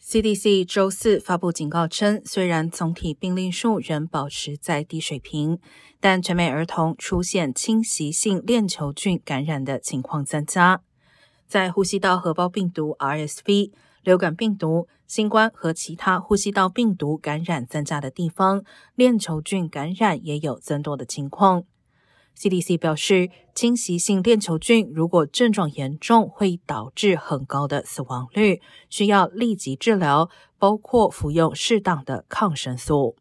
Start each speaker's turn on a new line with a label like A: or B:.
A: CDC 周四发布警告称，虽然总体病例数仍保持在低水平，但全美儿童出现侵袭性链球菌感染的情况增加。在呼吸道合胞病毒 （RSV）、流感病毒、新冠和其他呼吸道病毒感染增加的地方，链球菌感染也有增多的情况。CDC 表示，侵袭性链球菌如果症状严重，会导致很高的死亡率，需要立即治疗，包括服用适当的抗生素。